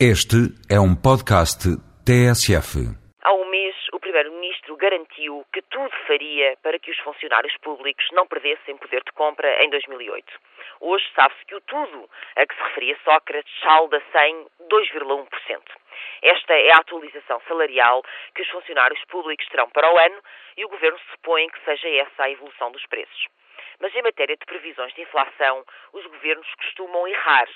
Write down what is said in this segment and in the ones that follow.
Este é um podcast TSF. Há um mês, o Primeiro-Ministro garantiu que tudo faria para que os funcionários públicos não perdessem poder de compra em 2008. Hoje sabe-se que o tudo a que se referia Sócrates salda-se em 2,1%. Esta é a atualização salarial que os funcionários públicos terão para o ano e o Governo supõe que seja essa a evolução dos preços. Mas em matéria de previsões de inflação, os governos costumam errar.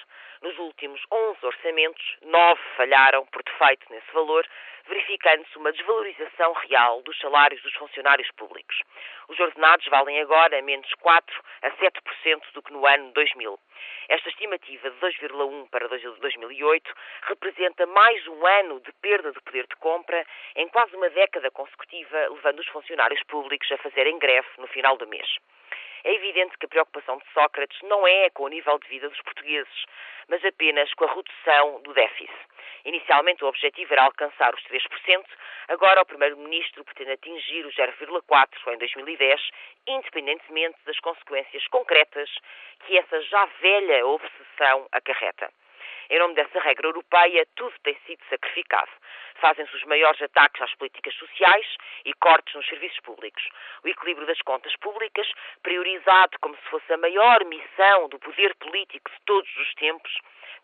Nos últimos 11 orçamentos, 9 falharam por defeito nesse valor, verificando-se uma desvalorização real dos salários dos funcionários públicos. Os ordenados valem agora menos 4 a 7% do que no ano 2000. Esta estimativa de 2,1 para 2008 representa mais um ano de perda de poder de compra em quase uma década consecutiva, levando os funcionários públicos a fazerem greve no final do mês. É evidente que a preocupação de Sócrates não é com o nível de vida dos portugueses, mas apenas com a redução do déficit. Inicialmente o objetivo era alcançar os 3%, agora o Primeiro-Ministro pretende atingir os 0,4% em 2010, independentemente das consequências concretas que essa já velha obsessão acarreta. Em nome dessa regra europeia, tudo tem sido sacrificado. Fazem-se os maiores ataques às políticas sociais e cortes nos serviços públicos. O equilíbrio das contas públicas, priorizado como se fosse a maior missão do poder político de todos os tempos,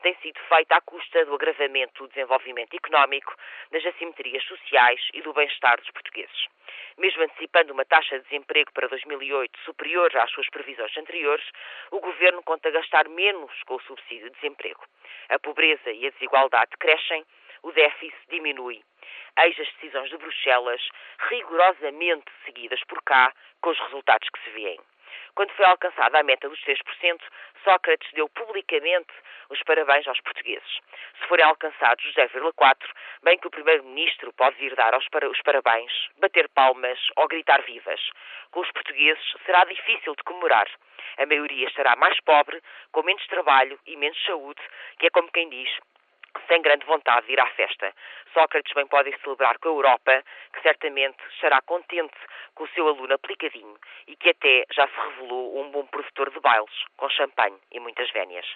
tem sido feita à custa do agravamento do desenvolvimento económico, das assimetrias sociais e do bem-estar dos portugueses. Mesmo antecipando uma taxa de desemprego para 2008 superior às suas previsões anteriores, o governo conta gastar menos com o subsídio de desemprego. A pobreza e a desigualdade crescem, o déficit diminui. Eis as decisões de Bruxelas, rigorosamente seguidas por cá, com os resultados que se vêem. Quando foi alcançada a meta dos 3%, Sócrates deu publicamente os parabéns aos portugueses. Se forem alcançados os 0,4%, bem que o Primeiro-Ministro pode vir dar os parabéns, bater palmas ou gritar vivas. Com os portugueses será difícil de comemorar. A maioria estará mais pobre, com menos trabalho e menos saúde, que é como quem diz, sem grande vontade de ir à festa. Sócrates bem pode celebrar com a Europa, que certamente estará contente com o seu aluno aplicadinho e que até já se revelou um bom produtor de bailes, com champanhe e muitas vénias.